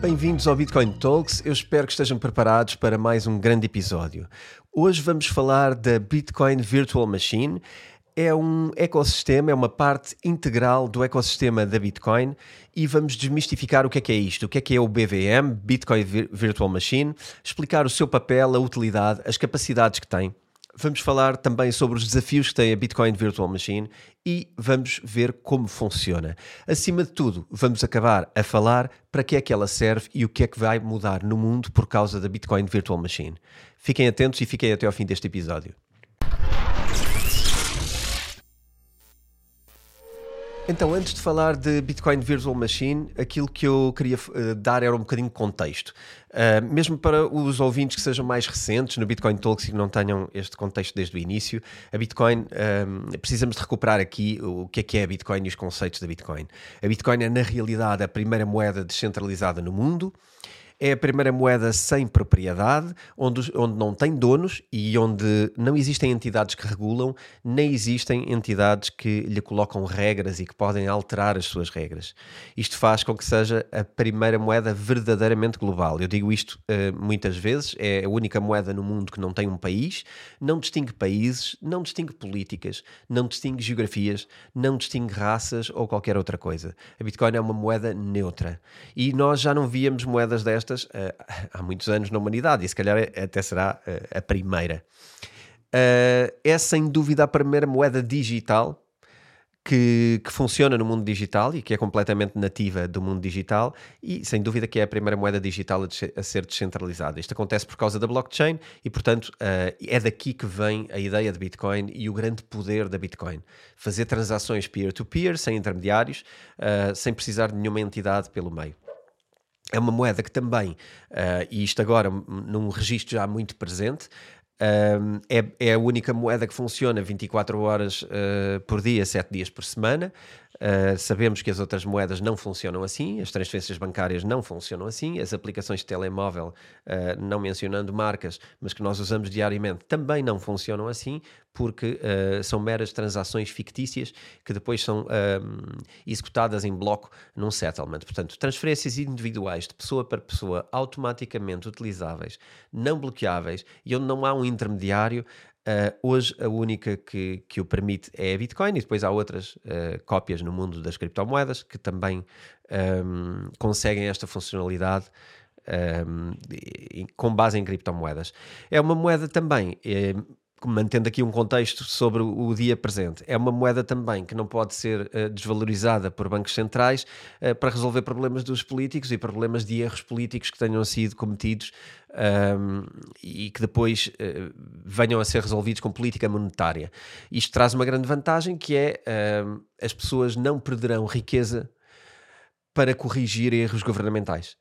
Bem-vindos ao Bitcoin Talks. Eu espero que estejam preparados para mais um grande episódio. Hoje vamos falar da Bitcoin Virtual Machine. É um ecossistema, é uma parte integral do ecossistema da Bitcoin e vamos desmistificar o que é que é isto, o que é que é o BVM, Bitcoin Virtual Machine, explicar o seu papel, a utilidade, as capacidades que tem Vamos falar também sobre os desafios que tem a Bitcoin Virtual Machine e vamos ver como funciona. Acima de tudo, vamos acabar a falar para que é que ela serve e o que é que vai mudar no mundo por causa da Bitcoin Virtual Machine. Fiquem atentos e fiquem até ao fim deste episódio. Então, antes de falar de Bitcoin Virtual Machine, aquilo que eu queria uh, dar era um bocadinho de contexto. Uh, mesmo para os ouvintes que sejam mais recentes no Bitcoin Talks e que não tenham este contexto desde o início, a Bitcoin, uh, precisamos de recuperar aqui o que é que é a Bitcoin e os conceitos da Bitcoin. A Bitcoin é, na realidade, a primeira moeda descentralizada no mundo é a primeira moeda sem propriedade, onde, onde não tem donos e onde não existem entidades que regulam, nem existem entidades que lhe colocam regras e que podem alterar as suas regras. Isto faz com que seja a primeira moeda verdadeiramente global. Eu digo isto uh, muitas vezes, é a única moeda no mundo que não tem um país, não distingue países, não distingue políticas, não distingue geografias, não distingue raças ou qualquer outra coisa. A Bitcoin é uma moeda neutra. E nós já não víamos moedas destas destas uh, há muitos anos na humanidade e se calhar até será uh, a primeira. Uh, é sem dúvida a primeira moeda digital que, que, funciona no mundo digital e que é completamente nativa do mundo digital e sem dúvida que é a primeira moeda digital a, ser descentralizada. Isto acontece por causa da blockchain e, portanto, é daqui que vem a ideia de Bitcoin e o grande poder da Bitcoin. Fazer transações peer-to-peer, -peer, sem intermediários, sem precisar de nenhuma entidade pelo meio é uma moeda que também, uh, e isto agora num registro já muito presente, uh, é, é, a única moeda que funciona 24 horas uh, por dia, 7 dias por semana. Uh, sabemos que as outras moedas não funcionam assim, as transferências bancárias não funcionam assim, as aplicações de telemóvel, uh, não mencionando marcas, mas que nós usamos diariamente, também não funcionam assim, porque uh, são meras transações fictícias que depois são executadas em bloco num settlement. Portanto, transferências individuais de pessoa para pessoa, automaticamente utilizáveis, não bloqueáveis e onde não há um intermediário Uh, hoje a única que, que o permite é a Bitcoin e depois há outras uh, cópias no mundo das criptomoedas que também um, conseguem esta funcionalidade um, com base em criptomoedas. É uma moeda também é, mantendo aqui um contexto sobre o dia presente, é uma moeda também que não pode ser uh, desvalorizada por bancos centrais uh, para resolver problemas dos políticos e problemas de erros políticos que tenham sido cometidos um, e que depois uh, venham a ser resolvidos com política monetária. Isto traz uma grande vantagem que é as pessoas não perderão riqueza para corrigir erros governamentais.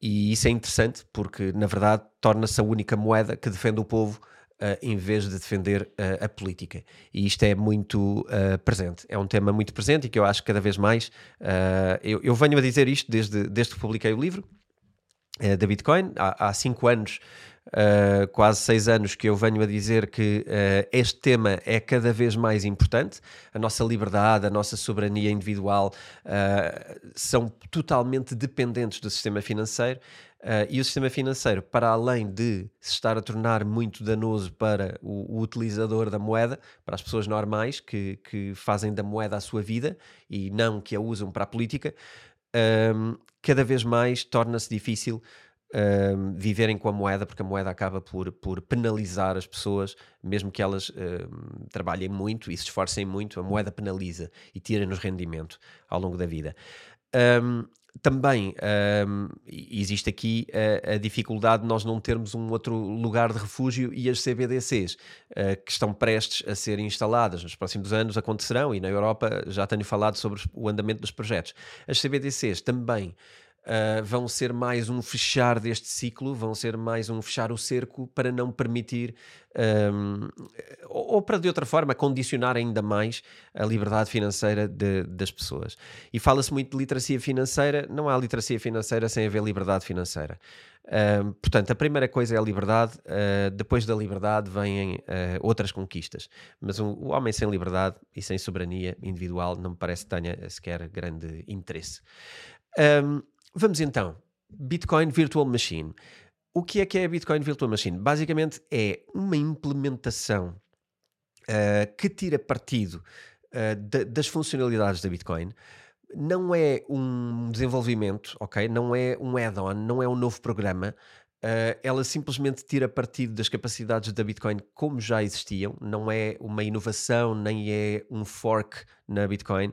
E isso é interessante porque, na verdade, torna-se a única moeda que defende o povo Uh, em vez de defender uh, a política. E isto é muito uh, presente. É um tema muito presente e que eu acho que cada vez mais. Eu, eu, venho a dizer isto desde, desde que publiquei o livro da Bitcoin, há, há cinco anos. Uh, quase seis anos que eu venho a dizer que uh, este tema é cada vez mais importante. A nossa liberdade, a nossa soberania individual uh, são totalmente dependentes do sistema financeiro Uh, e o sistema financeiro, para além de se estar a tornar muito danoso para o, o utilizador da moeda, para as pessoas normais que, que, fazem da moeda a sua vida e não que a usam para a política, um, cada vez mais torna-se difícil um, viverem com a moeda, porque a moeda acaba por, por penalizar as pessoas, mesmo que elas um, trabalhem muito e se esforcem muito, a moeda penaliza e tira-nos rendimento ao longo da vida. Um, também um, existe aqui a, a, dificuldade de nós não termos um outro lugar de refúgio e as CBDCs uh, que estão prestes a ser instaladas nos próximos anos acontecerão e na Europa já tenho falado sobre o andamento dos projetos. As CBDCs também Uh, vão ser mais um fechar deste ciclo, vão ser mais um fechar o cerco para não permitir, um, ou, para de outra forma, condicionar ainda mais a liberdade financeira de, das pessoas. E fala-se muito de literacia financeira, não há literacia financeira sem haver liberdade financeira. Uh, portanto, a primeira coisa é a liberdade, uh, depois da liberdade vêm uh, outras conquistas. Mas um, o homem sem liberdade e sem soberania individual não me parece que tenha sequer grande interesse. Um, Vamos então Bitcoin Virtual Machine. O que é que é a Bitcoin Virtual Machine? Basicamente é uma implementação uh, que tira partido uh, de, das funcionalidades da Bitcoin. Não é um desenvolvimento, ok? Não é um add-on, não é um novo programa. Uh, ela simplesmente tira partido das capacidades da Bitcoin como já existiam, não é uma inovação nem é um fork na Bitcoin.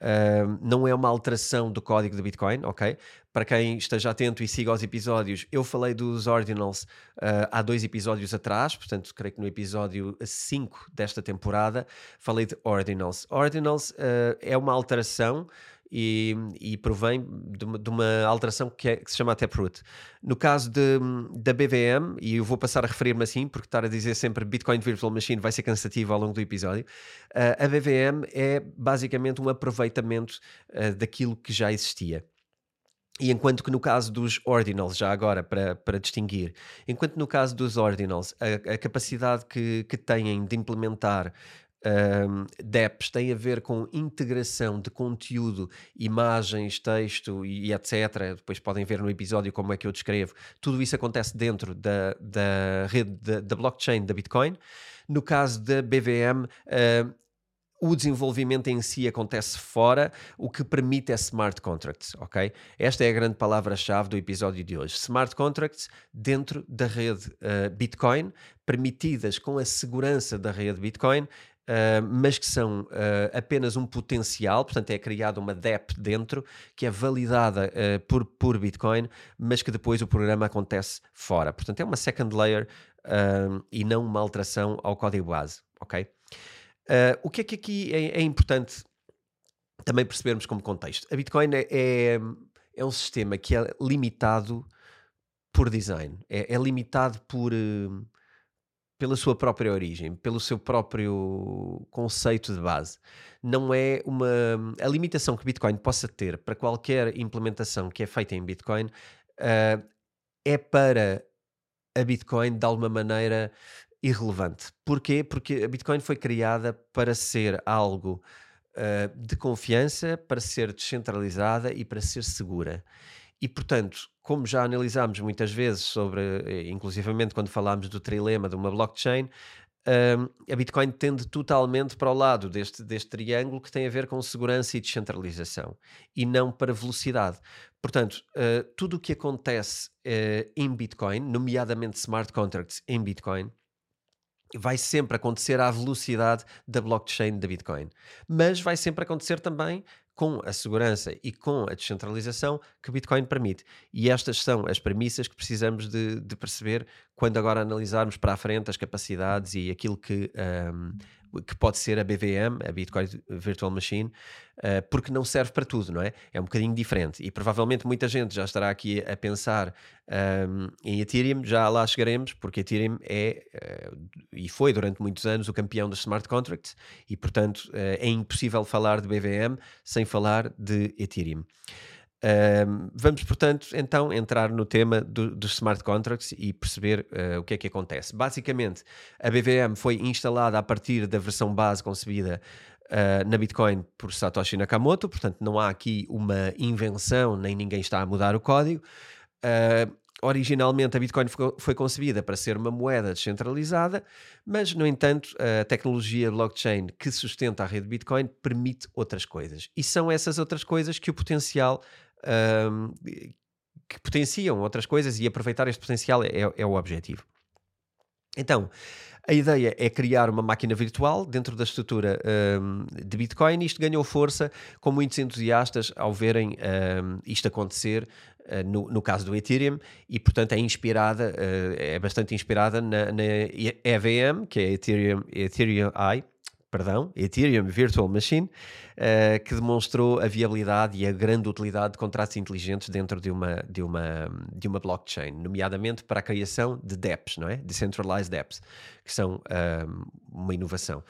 Uh, não é uma alteração do código de Bitcoin, ok? Para quem esteja atento e siga os episódios, eu falei dos Ordinals uh, há dois episódios atrás, portanto, creio que no episódio 5 desta temporada, falei de Ordinals. Ordinals uh, é uma alteração e, e provém de uma, de uma alteração que, é, que, se chama Taproot. No caso de, da BVM, e eu vou passar a referir-me assim, porque estar a dizer sempre Bitcoin Virtual Machine vai ser cansativo ao longo do episódio, uh, a BVM é basicamente um aproveitamento uh, daquilo que já existia. E enquanto que no caso dos ordinals, já agora para, para distinguir, enquanto no caso dos ordinals, a, a capacidade que, que têm de implementar um, DEPs tem a ver com integração de conteúdo, imagens, texto e, etc. Depois podem ver no episódio como é que eu descrevo. Tudo isso acontece dentro da, da rede da, da blockchain da Bitcoin. No caso da BVM, uh, o desenvolvimento em si acontece fora, o que permite é smart contracts, ok? Esta é a grande palavra-chave do episódio de hoje. Smart contracts dentro da rede uh, Bitcoin, permitidas com a segurança da rede Bitcoin Uh, mas que são uh, apenas um potencial, portanto é criada uma DEP dentro, que é validada uh, por, por Bitcoin, mas que depois o programa acontece fora. Portanto é uma second layer e não uma alteração ao código base, ok? o que é que aqui é, é, importante também percebermos como contexto? A Bitcoin é, é, é um sistema que é limitado por design, é, é limitado por pela sua própria origem, pelo seu próprio conceito de base. Não é uma. A limitação que Bitcoin possa ter para qualquer implementação que é feita em Bitcoin uh, é para a Bitcoin de alguma maneira irrelevante. Porquê? Porque a Bitcoin foi criada para ser algo uh, de confiança, para ser descentralizada e para ser segura. E, portanto, como já analisámos muitas vezes sobre, eh, inclusivamente quando falámos do trilema de uma blockchain, a Bitcoin tende totalmente para o lado deste, deste triângulo que tem a ver com segurança e descentralização e não para velocidade. Portanto, uh, tudo o que acontece uh, em Bitcoin, nomeadamente smart contracts em Bitcoin, vai sempre acontecer à velocidade da blockchain da Bitcoin. Mas vai sempre acontecer também com a segurança e com a descentralização que o Bitcoin permite. E estas são as premissas que precisamos de, de perceber quando agora analisarmos para a frente as capacidades e aquilo que um, que pode ser a BVM, a Bitcoin Virtual Machine, uh, porque não serve para tudo, não é? É um bocadinho diferente. E provavelmente muita gente já estará aqui a pensar um, em Ethereum, já lá chegaremos, porque Ethereum é uh, e foi durante muitos anos o campeão dos smart contracts e, portanto, uh, é impossível falar de BVM sem falar de Ethereum vamos, portanto, então entrar no tema do, dos smart contracts e perceber uh, o que é que acontece. Basicamente, a BVM foi instalada a partir da versão base concebida uh, na Bitcoin por Satoshi Nakamoto, portanto, não há aqui uma invenção, nem ninguém está a mudar o código. Uh, originalmente a Bitcoin foi concebida para ser uma moeda descentralizada, mas, no entanto, a tecnologia blockchain que sustenta a rede Bitcoin permite outras coisas. E são essas outras coisas que o potencial um, que potenciam outras coisas e aproveitar este potencial é, é o objetivo. Então, a ideia é criar uma máquina virtual dentro da estrutura um, de Bitcoin. Isto ganhou força com muitos entusiastas ao verem um, isto acontecer uh, no, no, caso do Ethereum e, portanto, é inspirada, uh, é bastante inspirada na, na, EVM, que é Ethereum, Ethereum I, perdão, Ethereum Virtual Machine, uh, que demonstrou a viabilidade e a grande utilidade de contratos inteligentes dentro de uma, de uma, de uma blockchain, nomeadamente para a criação de DEPs, não é? Decentralized DEPs, que são uh, uma inovação.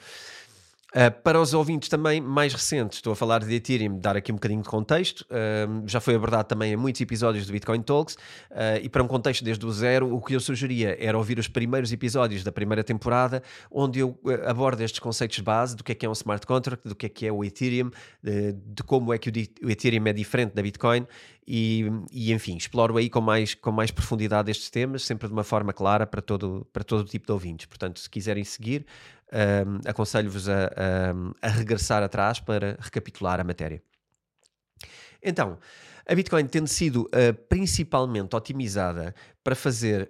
Uh, para os ouvintes também mais recentes, estou a falar de Ethereum, dar aqui um bocadinho de contexto, uh, já foi abordado também em muitos episódios do Bitcoin Talks, uh, e para um contexto desde o zero, o que eu sugeria era ouvir os primeiros episódios da primeira temporada, onde eu abordo estes conceitos de base do que é que é um smart contract, do que é que é o Ethereum, de, como é que o, o, Ethereum é diferente da Bitcoin, e, e, enfim, exploro aí com mais, com mais profundidade estes temas, sempre de uma forma clara para todo, para todo tipo de ouvintes. Portanto, se quiserem seguir, um, aconselho-vos a, a, a regressar atrás para recapitular a matéria. Então, a Bitcoin tendo sido uh, principalmente otimizada para fazer,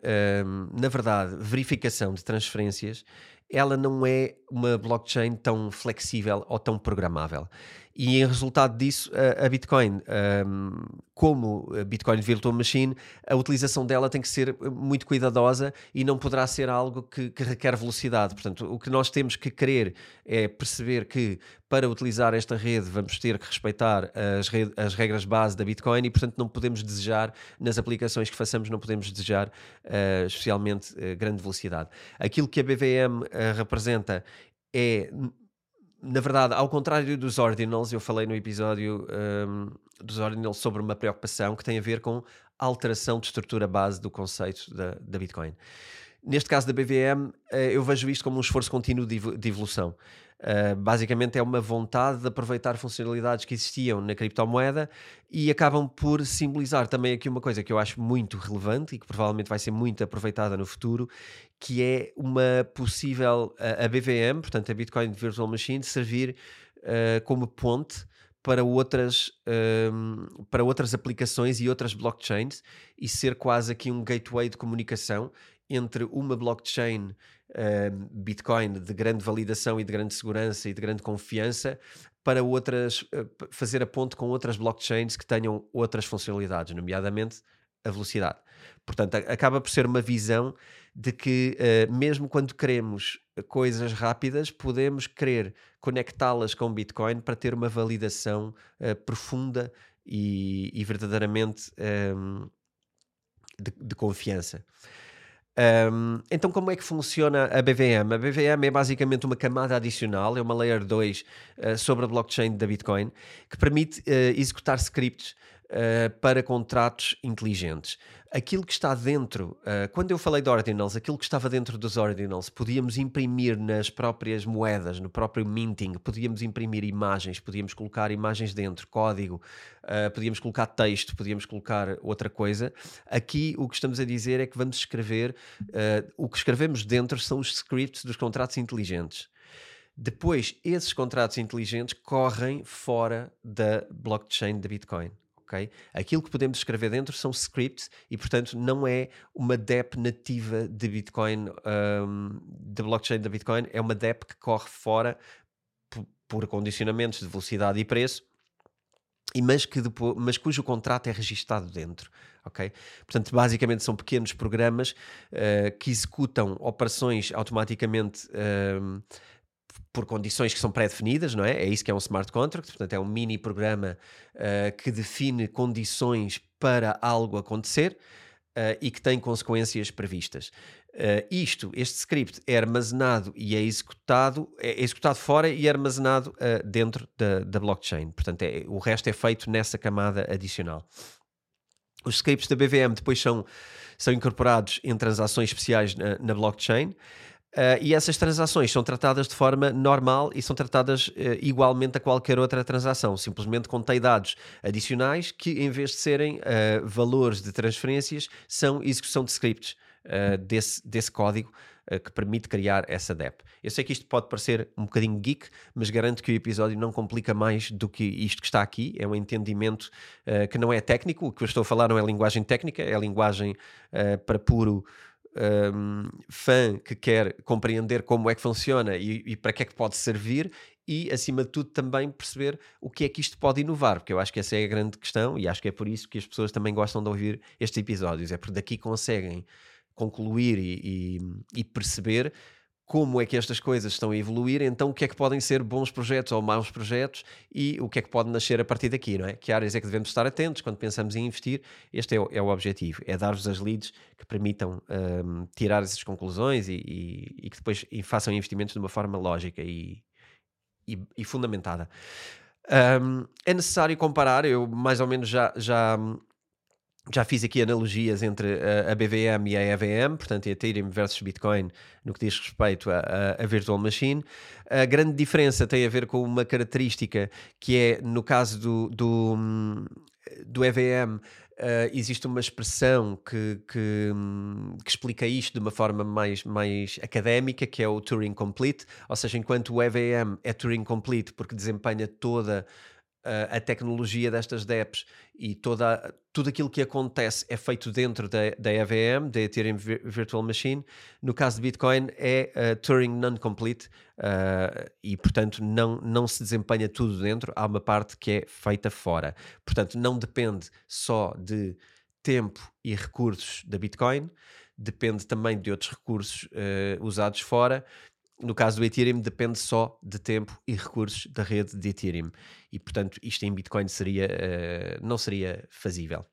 na verdade, verificação de transferências, ela não é uma blockchain tão flexível ou tão programável. E em resultado disso, a, Bitcoin, como a Bitcoin Virtual Machine, a utilização dela tem que ser muito cuidadosa e não poderá ser algo que, que requer velocidade. Portanto, o que nós temos que querer é perceber que para utilizar esta rede vamos ter que respeitar as, as regras base da Bitcoin e, portanto, não podemos desejar, nas aplicações que façamos, não podemos desejar uh, especialmente uh, grande velocidade. Aquilo que a BVM eh, representa é na verdade, ao contrário dos ordinals, eu falei no episódio um, dos ordinals sobre uma preocupação que tem a ver com alteração de estrutura base do conceito da, da Bitcoin. Neste caso da BVM, eh, eu vejo isto como um esforço contínuo de evolução. Uh, basicamente é uma vontade de aproveitar funcionalidades que existiam na criptomoeda e acabam por simbolizar também aqui uma coisa que eu acho muito relevante e que provavelmente vai ser muito aproveitada no futuro, que é uma possível a, a BVM, portanto a Bitcoin Virtual Machine, servir uh, como ponte para outras, um, para outras aplicações e outras blockchains e ser quase aqui um gateway de comunicação entre uma blockchain uh, Bitcoin de grande validação e de grande segurança e de grande confiança para outras, uh, fazer a ponte com outras blockchains que tenham outras funcionalidades, nomeadamente a velocidade. Portanto, acaba por ser uma visão de que, uh, mesmo quando queremos coisas rápidas, podemos querer conectá-las com Bitcoin para ter uma validação uh, profunda e, e verdadeiramente um, de, de confiança. Um, então, como é que funciona a BVM? A BVM é basicamente uma camada adicional, é uma layer 2 uh, ah, sobre a blockchain da Bitcoin, que permite uh, executar scripts uh, para contratos inteligentes. Aquilo que está dentro, uh, quando eu falei de ordinals, aquilo que estava dentro dos ordinals, podíamos imprimir nas próprias moedas, no próprio minting, podíamos imprimir imagens, podíamos colocar imagens dentro, código, uh, podíamos colocar texto, podíamos colocar outra coisa. Aqui o que estamos a dizer é que vamos escrever, o que escrevemos dentro são os scripts dos contratos inteligentes. Depois, esses contratos inteligentes correm fora da blockchain da Bitcoin. Aquilo que podemos escrever dentro são scripts e, portanto, não é uma DEP nativa de Bitcoin, um, da blockchain da Bitcoin, é uma DEP que corre fora por condicionamentos de velocidade e preço, e mas, que depois, mas cujo contrato é registado dentro. ok? Portanto, basicamente são pequenos programas uh, que executam operações automaticamente. Uh, por condições que são pré-definidas, não é? É isso que é um smart contract, portanto, é um mini programa uh, que define condições para algo acontecer uh, e que tem consequências previstas. Uh, isto, este script é armazenado e é executado, é executado fora e é armazenado dentro da, da blockchain. Portanto, é, o resto é feito nessa camada adicional. Os scripts da BVM depois são, são incorporados em transações especiais na, na blockchain. Uh, e essas transações são tratadas de forma normal e são tratadas uh, igualmente a qualquer outra transação. Simplesmente contém dados adicionais que, em vez de serem uh, valores de transferências, são execução de scripts desse, desse código que permite criar essa DEP. Eu sei que isto pode parecer um bocadinho geek, mas garanto que o episódio não complica mais do que isto que está aqui. É um entendimento que não é técnico. O que eu estou a falar não é linguagem técnica, é linguagem para puro um, fã que quer compreender como é que funciona e, e, para que é que pode servir e, acima de tudo, também perceber o que é que isto pode inovar, porque eu acho que essa é a grande questão e acho que é por isso que as pessoas também gostam de ouvir estes episódios, é porque daqui conseguem concluir e, e, e perceber como é que estas coisas estão a evoluir, então o que é que podem ser bons projetos ou maus projetos e o que é que pode nascer a partir daqui, não é? Que áreas é que devemos estar atentos quando pensamos em investir? Este é o, é o objetivo, é dar-vos as leads que permitam um, tirar essas conclusões e, e, e, que depois façam investimentos de uma forma lógica e, e, fundamentada. Um, é necessário comparar, eu mais ou menos já, já, já fiz aqui analogias entre a, BVM e a EVM, portanto, Ethereum versus Bitcoin, no que diz respeito a, Virtual Machine. A grande diferença tem a ver com uma característica que é, no caso do, do, do EVM, Uh, existe uma expressão que, que, que, explica isto de uma forma mais, mais académica, que é o Turing Complete, ou seja, enquanto o EVM é Turing Complete porque desempenha toda a tecnologia destas DEPs e toda, tudo aquilo que acontece é feito dentro da, da EVM, da Ethereum Virtual Machine. No caso de Bitcoin é uh, Turing Non-Complete uh, e, portanto, não, não se desempenha tudo dentro, há uma parte que é feita fora. Portanto, não depende só de tempo e recursos da Bitcoin, depende também de outros recursos uh, usados fora no caso do Ethereum, depende só de tempo e recursos da rede de Ethereum. E, portanto, isto em Bitcoin seria, uh, não seria fazível.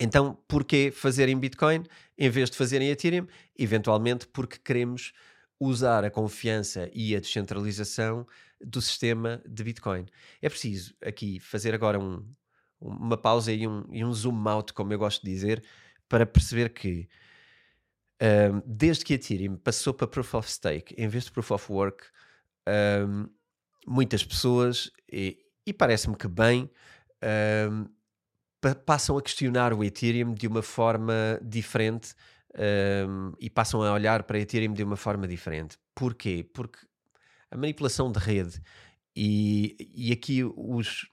Então, porquê fazer em Bitcoin em vez de fazer em Ethereum? Eventualmente porque queremos usar a confiança e a descentralização do sistema de Bitcoin. É preciso aqui fazer agora um, uma pausa e um, e um zoom out, como eu gosto de dizer, para perceber que um, desde que a Ethereum passou para Proof of Stake em vez de Proof of Work, um, muitas pessoas, e, e parece-me que bem, um, pa passam a questionar o Ethereum de uma forma diferente e passam a olhar para Ethereum de uma forma diferente. Porquê? Porque a manipulação de rede e, e aqui os,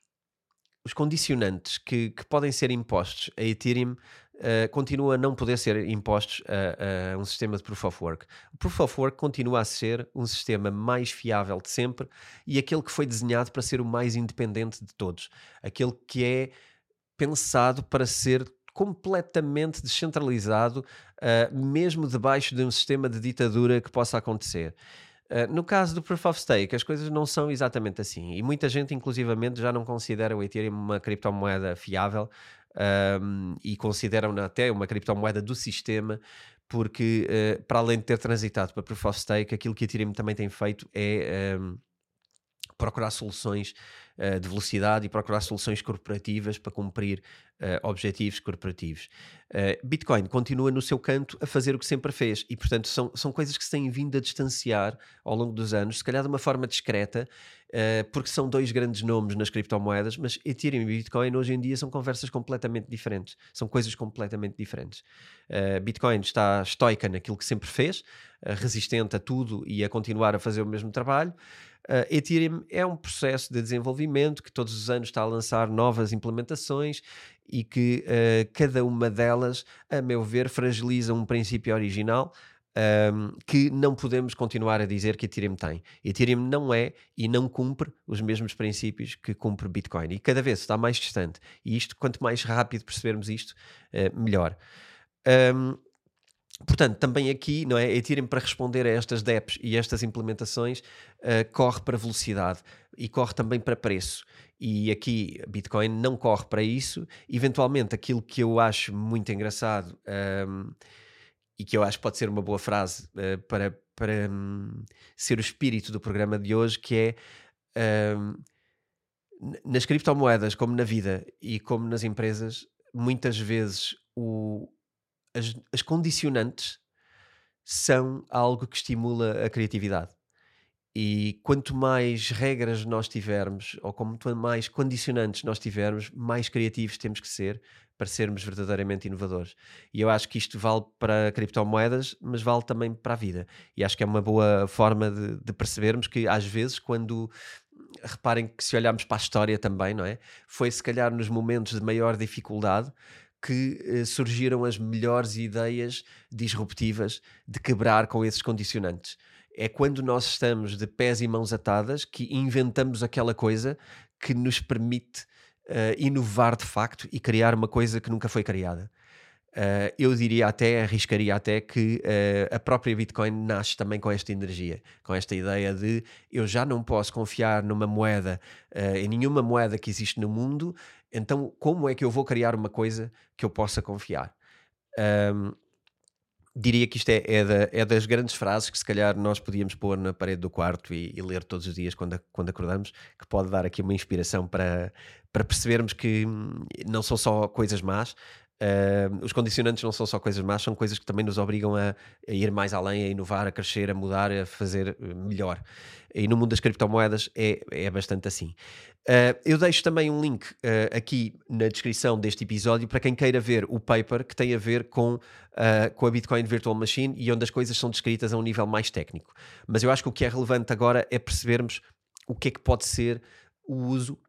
os condicionantes que, que podem ser impostos a Ethereum uh, continua a não poder ser impostos a, a, um sistema de Proof of Work. O Proof of Work continua a ser um sistema mais fiável de sempre e aquele que foi desenhado para ser o mais independente de todos. Aquele que é pensado para ser completamente descentralizado, uh, mesmo debaixo de um sistema de ditadura que possa acontecer. Uh, no caso do Proof of Stake, as coisas não são exatamente assim. E muita gente, inclusivamente, já não considera o Ethereum uma criptomoeda fiável, um, e consideram-na até uma criptomoeda do sistema, porque uh, para além de ter transitado para Proof of Stake, aquilo que a Ethereum também tem feito é um, procurar soluções uh, de velocidade e procurar soluções corporativas para cumprir uh, objetivos corporativos. Uh, Bitcoin continua no seu canto a fazer o que sempre fez e, portanto, são, são coisas que se têm vindo a distanciar ao longo dos anos, se calhar de uma forma discreta, porque são dois grandes nomes nas criptomoedas, mas Ethereum e Bitcoin hoje em dia são conversas completamente diferentes, são coisas completamente diferentes. Bitcoin está estoica naquilo que sempre fez, resistente a tudo e a continuar a fazer o mesmo trabalho. Uh, Ethereum é um processo de desenvolvimento que todos os anos está a lançar novas implementações e que uh, cada uma delas, a meu ver, fragiliza um princípio original um, que não podemos continuar a dizer que Ethereum tem. Ethereum não é e não cumpre os mesmos princípios que cumpre Bitcoin e cada vez está mais distante. E isto, quanto mais rápido percebermos isto, uh, melhor. Um, Portanto, também aqui, não é? Ethereum para responder a estas DEPs e estas implementações uh, corre para velocidade e corre também para preço. E aqui Bitcoin não corre para isso. Eventualmente, aquilo que eu acho muito engraçado um, ehm, e que eu acho que pode ser uma boa frase uh, para, para um, ser o espírito do programa de hoje, que é um, ehm, nas criptomoedas, como na vida e como nas empresas, muitas vezes o, as, as condicionantes são algo que estimula a criatividade. E quanto mais regras nós tivermos, ou quanto mais condicionantes nós tivermos, mais criativos temos que ser para sermos verdadeiramente inovadores. E eu acho que isto vale para criptomoedas, mas vale também para a vida. E acho que é uma boa forma de, de percebermos que, às vezes, quando reparem que se olharmos para a história também, não é? Foi se calhar nos momentos de maior dificuldade que eh, surgiram as melhores ideias disruptivas de quebrar com esses condicionantes. É quando nós estamos de pés e mãos atadas que inventamos aquela coisa que nos permite uh, inovar de facto e criar uma coisa que nunca foi criada. Uh, eu diria até, arriscaria até que uh, a própria Bitcoin nasce também com esta energia, com esta ideia de eu já não posso confiar numa moeda, uh, em nenhuma moeda que existe no mundo, então como é que eu vou criar uma coisa que eu possa confiar? Um, diria que isto é, é, da, é, das grandes frases que se calhar nós podíamos pôr na parede do quarto e, e, ler todos os dias quando, quando acordamos, que pode dar aqui uma inspiração para, para percebermos que hum, não são só coisas más, Uh, os condicionantes não são só coisas más, são coisas que também nos obrigam a, a, ir mais além, a inovar, a crescer, a mudar, a fazer eh, melhor. E no mundo das criptomoedas é, é bastante assim. Uh, eu deixo também um link uh, aqui na descrição deste episódio para quem queira ver o paper que tem a ver com, com a Bitcoin Virtual Machine e onde as coisas são descritas a um nível mais técnico. Mas eu acho que o que é relevante agora é percebermos o que é que pode ser o uso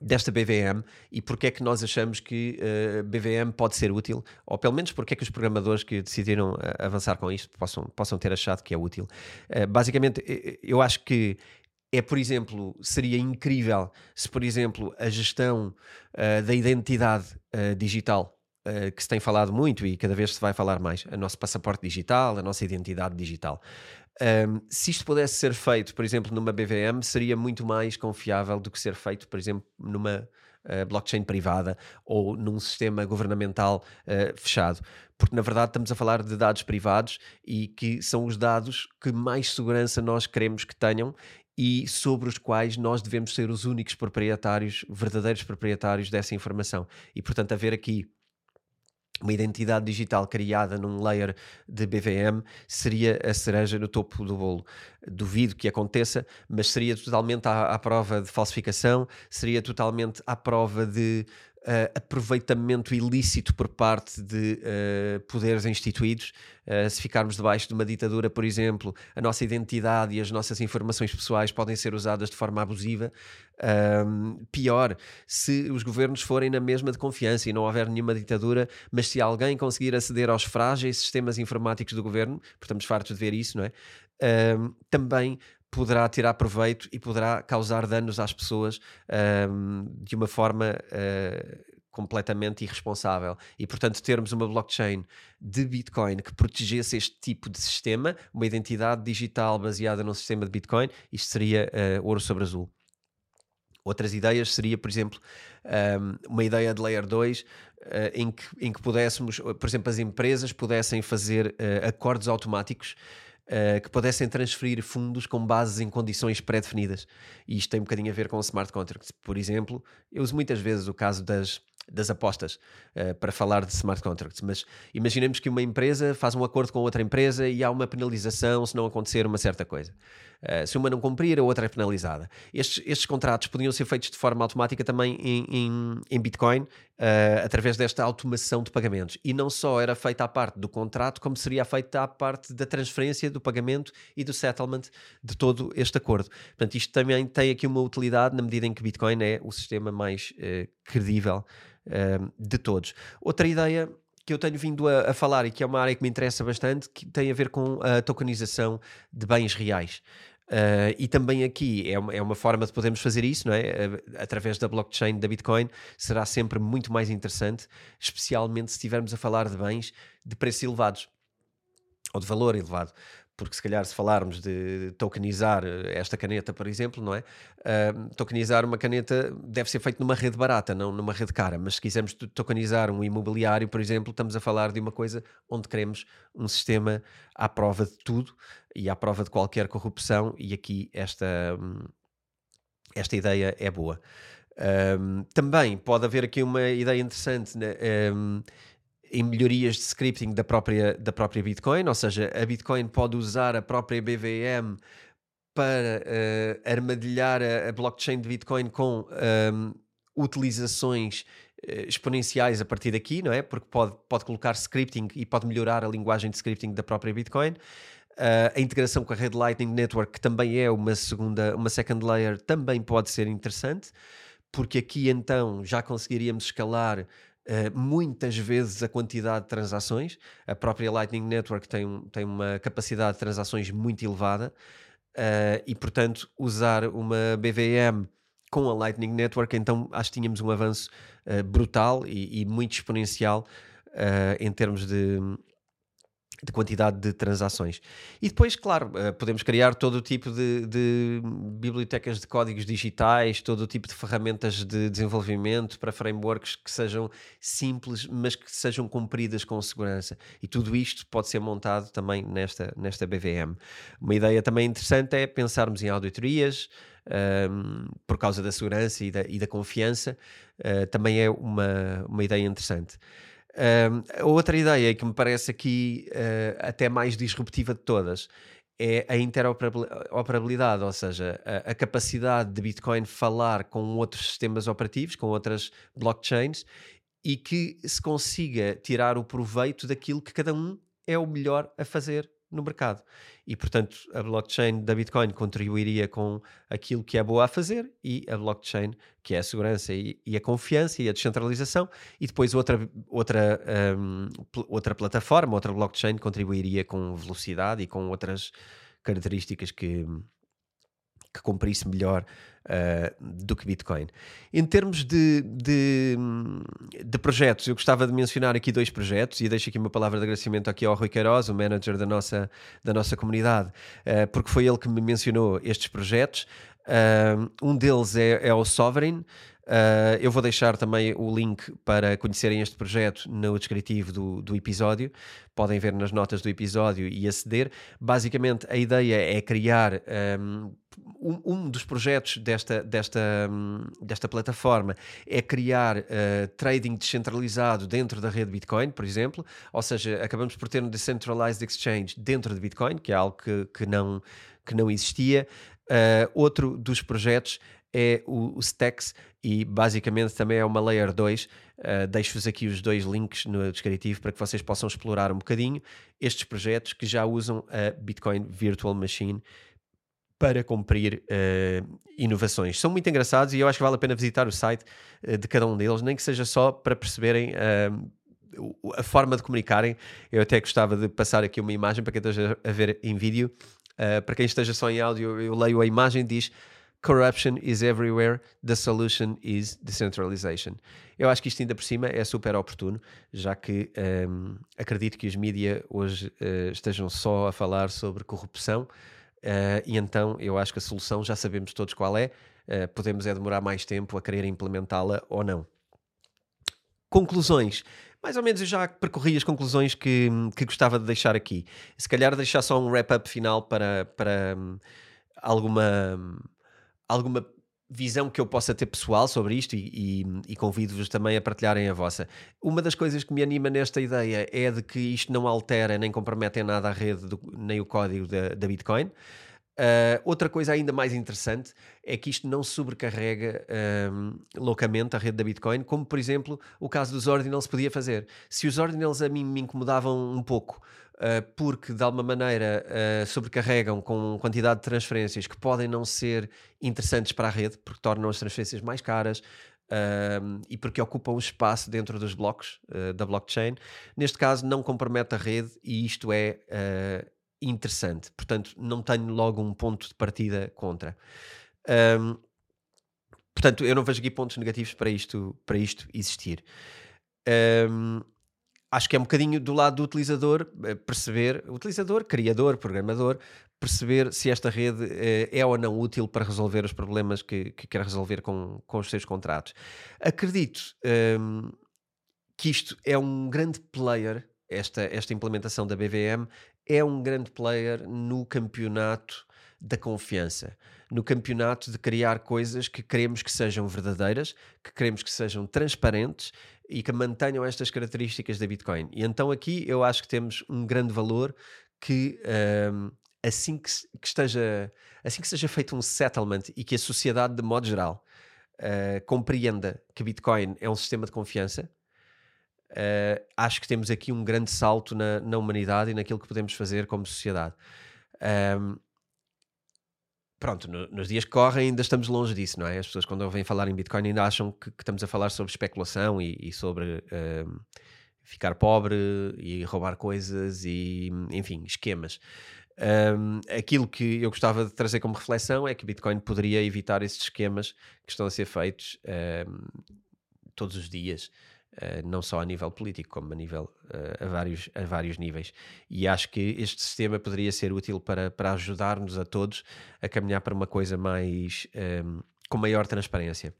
desta BVM e porque é que nós achamos que uh, eh, BVM pode ser útil, ou pelo menos porque é que os programadores que decidiram uh, avançar com isto possam, possam ter achado que é útil. Uh, basicamente, eu acho que é, por exemplo, seria incrível se, por exemplo, a gestão da identidade digital que se tem falado muito e cada vez se vai falar mais, o nosso passaporte digital, a nossa identidade digital. Um, se isto pudesse ser feito, por exemplo, numa BVM, seria muito mais confiável do que ser feito, por exemplo, numa uh, blockchain privada ou num sistema governamental uh, fechado. Porque, na verdade, estamos a falar de dados privados e que são os dados que mais segurança nós queremos que tenham e sobre os quais nós devemos ser os únicos proprietários, verdadeiros proprietários dessa informação. E, portanto, haver aqui uma identidade digital criada num layer de BVM seria a cereja no topo do bolo. Duvido que aconteça, mas seria totalmente à, à prova de falsificação, seria totalmente à prova de uh, aproveitamento ilícito por parte de uh, poderes instituídos. Uh, se ficarmos debaixo de uma ditadura, por exemplo, a nossa identidade e as nossas informações pessoais podem ser usadas de forma abusiva. pior, se os governos forem na mesma de confiança e não houver nenhuma ditadura, mas se alguém conseguir aceder aos frágeis sistemas informáticos do governo, estamos fartos de ver isso, não é? também poderá tirar proveito e poderá causar danos às pessoas um, de uma forma uh, completamente irresponsável. E, portanto, termos uma blockchain de Bitcoin que protegesse este tipo de sistema, uma identidade digital baseada num sistema de Bitcoin, isto seria uh, ouro sobre azul. Outras ideias seria, por exemplo, um, uma ideia de Layer 2 uh, em, que, em que pudéssemos, por exemplo, as empresas pudessem fazer acordos automáticos uh, que pudessem transferir fundos com bases em condições pré-definidas. E isto tem um bocadinho a ver com smart contracts. Por exemplo, eu uso muitas vezes o caso das, das apostas uh, para falar de smart contracts, mas imaginemos que uma empresa faz um acordo com outra empresa e há uma penalização se não acontecer uma certa coisa. Uh, se uma não cumprir, a outra é penalizada. Estes, estes contratos podiam ser feitos de forma automática também em, em, em Bitcoin, uh, através desta automação de pagamentos. E não só era feita a parte do contrato, como seria feita a parte da transferência, do pagamento e do settlement de todo este acordo. Portanto, isto também tem aqui uma utilidade na medida em que Bitcoin é o sistema mais uh, credível de todos. Outra ideia que eu tenho vindo a, a, falar e que é uma área que me interessa bastante, que tem a ver com a tokenização de bens reais. Uh, e também aqui é uma, é uma, forma de podermos fazer isso, não é? Uh, através da blockchain da Bitcoin, será sempre muito mais interessante, especialmente se estivermos a falar de bens de preços elevados ou de valor elevado porque se calhar se falarmos de tokenizar eh, esta caneta, por exemplo, não é? Uh, tokenizar uma caneta deve ser feito numa rede barata, não numa rede cara, mas se quisermos tokenizar um imobiliário, por exemplo, estamos a falar de uma coisa onde queremos um sistema à prova de tudo e à prova de qualquer corrupção e aqui esta, hum, esta ideia é boa. Um, também pode haver aqui uma ideia interessante, né? um, em melhorias de scripting da própria, da própria Bitcoin, ou seja, a Bitcoin pode usar a própria BVM para uh, armadilhar a, a, blockchain de Bitcoin com um, ehm, utilizações uh, exponenciais a partir daqui, não é? Porque pode, pode colocar scripting e pode melhorar a linguagem de scripting da própria Bitcoin. Uh, a integração com a rede Lightning Network, que também é uma segunda, uma second layer, também pode ser interessante, porque aqui então já conseguiríamos escalar Uh, muitas vezes a quantidade de transações. A própria Lightning Network tem, tem uma capacidade de transações muito elevada uh, e, portanto, usar uma BVM com a Lightning Network, então acho que tínhamos um avanço uh, brutal e, e, muito exponencial em termos de, de quantidade de transações. E depois, claro, eh, podemos criar todo o tipo de, de, bibliotecas de códigos digitais, todo o tipo de ferramentas de desenvolvimento para frameworks que sejam simples, mas que sejam cumpridas com segurança. E tudo isto pode ser montado também nesta, nesta BVM. Uma ideia também interessante é pensarmos em auditorias, um, ehm, por causa da segurança e da, e da confiança, uh, também é uma, uma ideia interessante. Uh, outra ideia que me parece aqui uh, até mais disruptiva de todas é a interoperabilidade, ou seja, a, a, capacidade de Bitcoin falar com outros sistemas operativos, com outras blockchains e que se consiga tirar o proveito daquilo que cada um é o melhor a fazer no mercado. E, portanto, a blockchain da Bitcoin contribuiria com aquilo que é boa a fazer e a blockchain, que é a segurança e, e a confiança e a descentralização, e depois outra, outra, um, outra plataforma, outra blockchain contribuiria com velocidade e com outras características que, que cumprisse melhor uh, do que Bitcoin. Em termos de, de, de, projetos, eu gostava de mencionar aqui dois projetos e deixo aqui uma palavra de agradecimento aqui ao Rui Queiroz, o manager da nossa, da nossa comunidade, uh, porque foi ele que me mencionou estes projetos. Uh, um deles é, é o Sovereign, Uh, eu vou deixar também o link para conhecerem este projeto no descritivo do, do episódio. Podem ver nas notas do episódio e aceder. Basicamente, a ideia é criar um, um dos projetos desta, desta, desta plataforma é criar uh, trading descentralizado dentro da rede Bitcoin, por exemplo. Ou seja, acabamos por ter um decentralized exchange dentro de Bitcoin, que é algo que, que, não, que não existia. Uh, outro dos projetos é o, o Stacks e basicamente também é uma Layer 2. Uh, eh, Deixo-vos aqui os dois links no descritivo para que vocês possam explorar um bocadinho estes projetos que já usam a Bitcoin Virtual Machine para cumprir uh, inovações. São muito engraçados e eu acho que vale a pena visitar o site de cada um deles, nem que seja só para perceberem a forma de comunicarem. Eu até gostava de passar aqui uma imagem para quem esteja a ver em vídeo. Para quem esteja só em áudio, eu leio a imagem diz Corruption is everywhere, the solution is decentralization. Eu acho que isto ainda por cima é super oportuno, já que um, acredito que os mídias hoje uh, estejam só a falar sobre corrupção uh, e então eu acho que a solução já sabemos todos qual é, uh, podemos é demorar mais tempo a querer implementá-la ou não. Conclusões. Mais ou menos eu já percorri as conclusões que, que gostava de deixar aqui. Se calhar deixar só um wrap-up final para, para um, alguma alguma visão que eu possa ter pessoal sobre isto e, e, e convido-vos também a partilharem a vossa. Uma das coisas que me anima nesta ideia é de que isto não altera nem compromete em nada a rede do, nem o código da, da Bitcoin. Uh, outra coisa ainda mais interessante é que isto não sobrecarrega um, loucamente a rede da Bitcoin, como por exemplo o caso dos ordinals podia fazer. Se os ordinals a mim me incomodavam um pouco uh, porque de alguma maneira uh, sobrecarregam com quantidade de transferências que podem não ser interessantes para a rede, porque tornam as transferências mais caras. E porque ocupam espaço dentro dos blocos uh, da blockchain. Neste caso, não compromete a rede e isto é uh, interessante. Portanto, não tenho logo um ponto de partida contra. Um, portanto, eu não vejo aqui pontos negativos para isto, para isto existir. Um, acho que é um bocadinho do lado do utilizador eh, perceber, utilizador, criador, programador, perceber se esta rede eh, é ou não útil para resolver os problemas que, que quer resolver com, com os seus contratos. Acredito um, que isto é um grande player, esta, esta implementação da BVM é um grande player no campeonato da confiança, no campeonato de criar coisas que queremos que sejam verdadeiras, que queremos que sejam transparentes e que mantenham estas características da Bitcoin. E então aqui eu acho que temos um grande valor que um, assim que, que, esteja assim que seja feito um settlement e que a sociedade de modo geral uh, compreenda que Bitcoin é um sistema de confiança, uh, acho que temos aqui um grande salto na, na, humanidade e naquilo que podemos fazer como sociedade. Um, pronto, no, nos dias que correm ainda estamos longe disso, não é? As pessoas quando ouvem falar em Bitcoin ainda acham que, que estamos a falar sobre especulação e, e sobre um, ficar pobre e roubar coisas e, enfim, esquemas. Um, aquilo que eu gostava de trazer como reflexão é que Bitcoin poderia evitar esses esquemas que estão a ser feitos todos os dias não só a nível político, como a nível uh, a, vários, a vários níveis. E acho que este sistema poderia ser útil para, para ajudar-nos a todos a caminhar para uma coisa mais um, ehm, com maior transparência.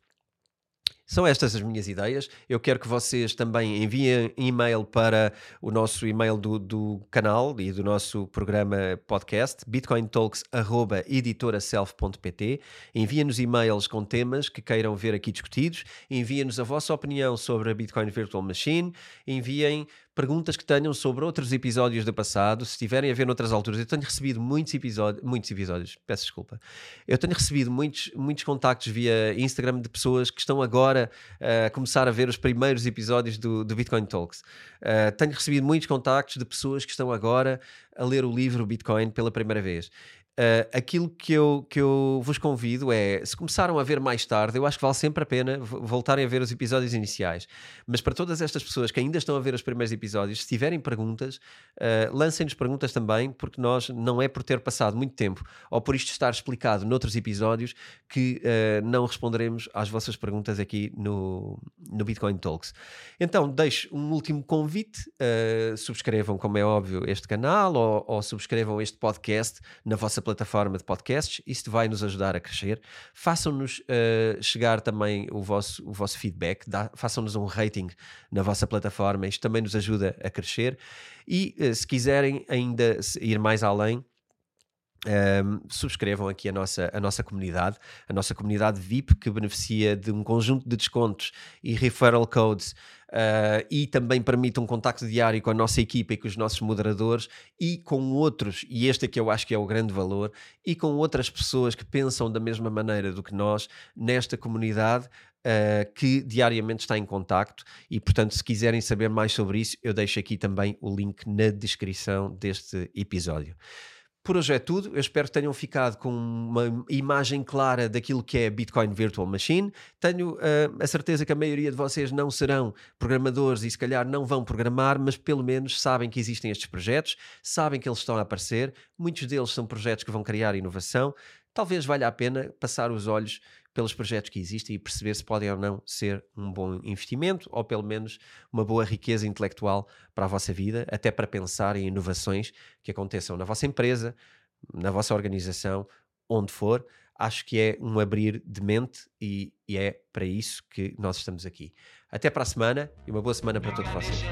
São estas as minhas ideias. Eu quero que vocês também enviem e-mail para o nosso e-mail do, do canal e do nosso programa podcast, bitcointalks.editoraself.pt. Enviem-nos e-mails com temas que queiram ver aqui discutidos. Enviem-nos a vossa opinião sobre a Bitcoin Virtual Machine. Enviem perguntas que tenham sobre outros episódios do passado, se estiverem a ver noutras alturas. Eu tenho recebido muitos episódios, muitos episódios, peço desculpa. Eu tenho recebido muitos, muitos contactos via Instagram de pessoas que estão agora uh, a começar a ver os primeiros episódios do, do Bitcoin Talks. Uh, tenho recebido muitos contactos de pessoas que estão agora a ler o livro Bitcoin pela primeira vez. Uh, aquilo que eu, que eu vos convido é, se começaram a ver mais tarde, eu acho que vale sempre a pena voltarem a ver os episódios iniciais. Mas para todas estas pessoas que ainda estão a ver os primeiros episódios, se tiverem perguntas, uh, lancem-nos perguntas também, porque nós não é por ter passado muito tempo ou por isto estar explicado noutros episódios que uh, não responderemos às vossas perguntas aqui no, no Bitcoin Talks. Então, deixo um último convite: subscrevam, como é óbvio, este canal ou, ou subscrevam este podcast na vossa plataforma de podcasts, isso vai nos ajudar a crescer. Façam-nos uh, chegar também o vosso, o vosso feedback, façam-nos um rating na vossa plataforma, isto também nos ajuda a crescer. E uh, se quiserem ainda ir mais além, um, subscrevam aqui a nossa, a nossa comunidade, a nossa comunidade VIP, que beneficia de um conjunto de descontos e referral codes uh, e também permite um contacto diário com a nossa equipa e com os nossos moderadores e com outros, e este aqui eu acho que é o grande valor, e com outras pessoas que pensam da mesma maneira do que nós nesta comunidade. Uh, que diariamente está em contacto e portanto se quiserem saber mais sobre isso eu deixo aqui também o link na descrição deste episódio. Por hoje é tudo. Eu espero que tenham ficado com uma imagem clara daquilo que é Bitcoin Virtual Machine. Tenho uh, a certeza que a maioria de vocês não serão programadores e se calhar não vão programar, mas pelo menos sabem que existem estes projetos, sabem que eles estão a aparecer. Muitos deles são projetos que vão criar inovação. Talvez valha a pena passar os olhos pelos projetos que existem e perceber se podem ou não ser um bom investimento ou pelo menos uma boa riqueza intelectual para a vossa vida, até para pensar em inovações que aconteçam na vossa empresa, na vossa organização, onde for. Acho que é um abrir de mente e, e é para isso que nós estamos aqui. Até para a semana e uma boa semana para todos vocês.